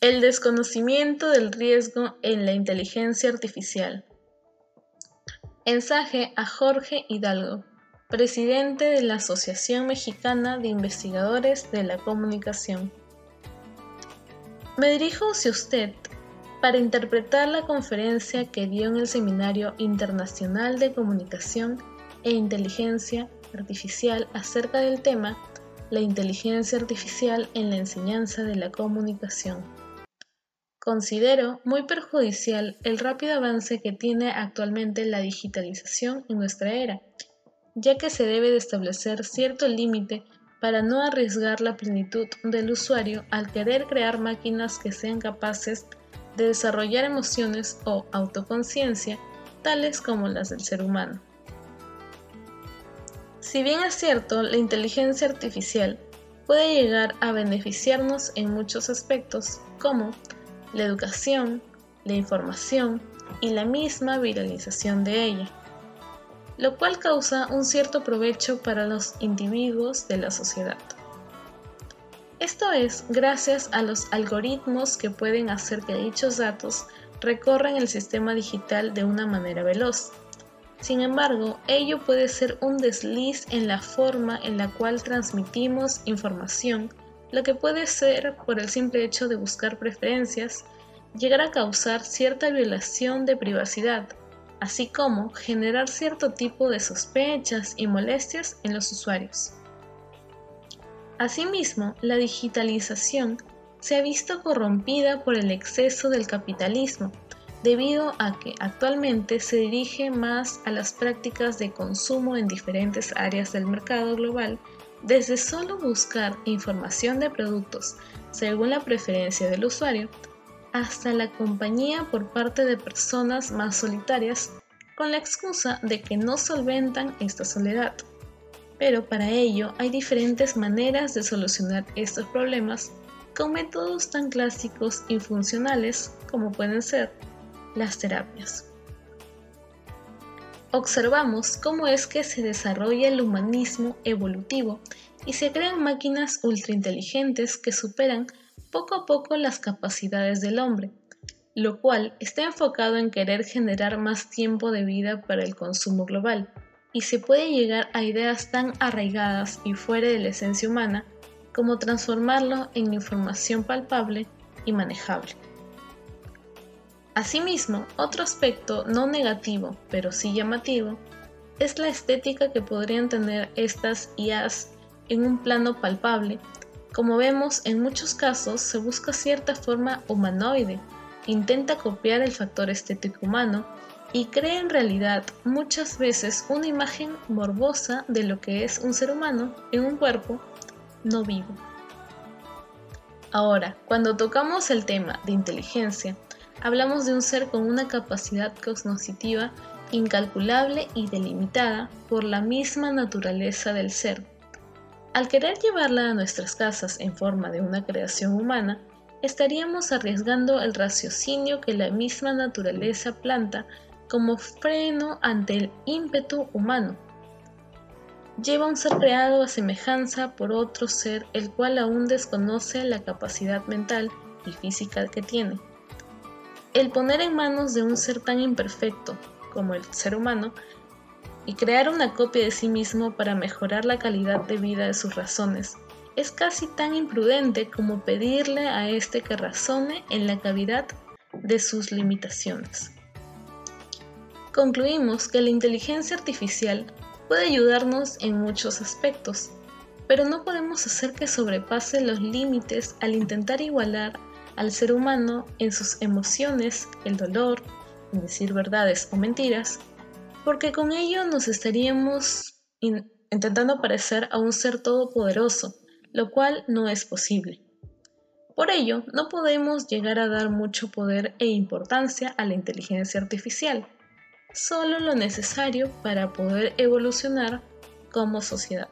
El desconocimiento del riesgo en la inteligencia artificial. Ensaje a Jorge Hidalgo, presidente de la Asociación Mexicana de Investigadores de la Comunicación. Me dirijo hacia usted para interpretar la conferencia que dio en el Seminario Internacional de Comunicación e Inteligencia Artificial acerca del tema La inteligencia artificial en la enseñanza de la comunicación. Considero muy perjudicial el rápido avance que tiene actualmente la digitalización en nuestra era, ya que se debe de establecer cierto límite para no arriesgar la plenitud del usuario al querer crear máquinas que sean capaces de desarrollar emociones o autoconciencia tales como las del ser humano. Si bien es cierto, la inteligencia artificial puede llegar a beneficiarnos en muchos aspectos, como la educación, la información y la misma viralización de ella, lo cual causa un cierto provecho para los individuos de la sociedad. Esto es gracias a los algoritmos que pueden hacer que dichos datos recorran el sistema digital de una manera veloz. Sin embargo, ello puede ser un desliz en la forma en la cual transmitimos información, lo que puede ser, por el simple hecho de buscar preferencias, llegar a causar cierta violación de privacidad, así como generar cierto tipo de sospechas y molestias en los usuarios. Asimismo, la digitalización se ha visto corrompida por el exceso del capitalismo, debido a que actualmente se dirige más a las prácticas de consumo en diferentes áreas del mercado global, desde solo buscar información de productos según la preferencia del usuario, hasta la compañía por parte de personas más solitarias, con la excusa de que no solventan esta soledad. Pero para ello hay diferentes maneras de solucionar estos problemas con métodos tan clásicos y funcionales como pueden ser las terapias. Observamos cómo es que se desarrolla el humanismo evolutivo y se crean máquinas ultrainteligentes que superan poco a poco las capacidades del hombre, lo cual está enfocado en querer generar más tiempo de vida para el consumo global, y se puede llegar a ideas tan arraigadas y fuera de la esencia humana como transformarlo en información palpable y manejable. Asimismo, otro aspecto no negativo, pero sí llamativo, es la estética que podrían tener estas IAs en un plano palpable. Como vemos, en muchos casos se busca cierta forma humanoide, intenta copiar el factor estético humano y crea en realidad muchas veces una imagen morbosa de lo que es un ser humano en un cuerpo no vivo. Ahora, cuando tocamos el tema de inteligencia, hablamos de un ser con una capacidad cognitiva incalculable y delimitada por la misma naturaleza del ser. Al querer llevarla a nuestras casas en forma de una creación humana, estaríamos arriesgando el raciocinio que la misma naturaleza planta como freno ante el ímpetu humano. Lleva un ser creado a semejanza por otro ser el cual aún desconoce la capacidad mental y física que tiene. El poner en manos de un ser tan imperfecto como el ser humano y crear una copia de sí mismo para mejorar la calidad de vida de sus razones es casi tan imprudente como pedirle a éste que razone en la cavidad de sus limitaciones. Concluimos que la inteligencia artificial puede ayudarnos en muchos aspectos, pero no podemos hacer que sobrepase los límites al intentar igualar al ser humano en sus emociones, el dolor, en decir verdades o mentiras, porque con ello nos estaríamos intentando parecer a un ser todopoderoso, lo cual no es posible. Por ello, no podemos llegar a dar mucho poder e importancia a la inteligencia artificial, solo lo necesario para poder evolucionar como sociedad.